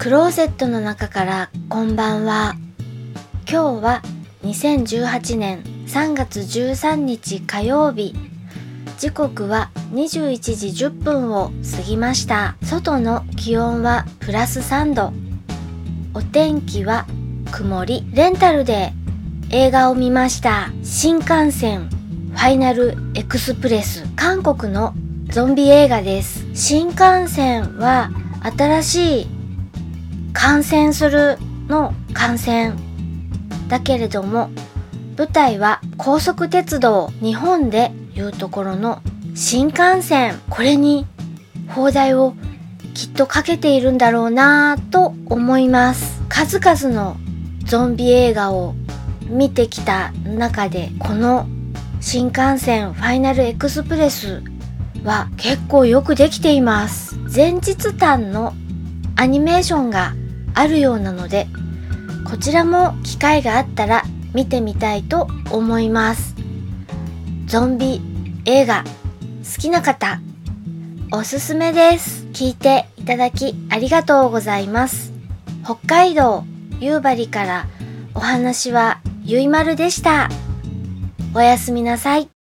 クローゼットの中からこんばんは。今日は2018年3月13日火曜日。時刻は21時10分を過ぎました。外の気温はプラス3度。お天気は曇りレンタルで映画を見ました。新幹線ファイナルエクスプレス韓国のゾンビ映画です。新幹線は新しい感染するの感染だけれども舞台は高速鉄道日本でいうところの新幹線。これに放題をきっとかけているんだろうなぁと思います。数々のゾンビ映画を見てきた中でこの新幹線ファイナルエクスプレスは結構よくできています。前日短のアニメーションがあるようなのでこちらも機会があったら見てみたいと思います。ゾンビ映画好きな方おすすめです。聞いていただきありがとうございます。北海道夕張からお話はゆいまるでした。おやすみなさい。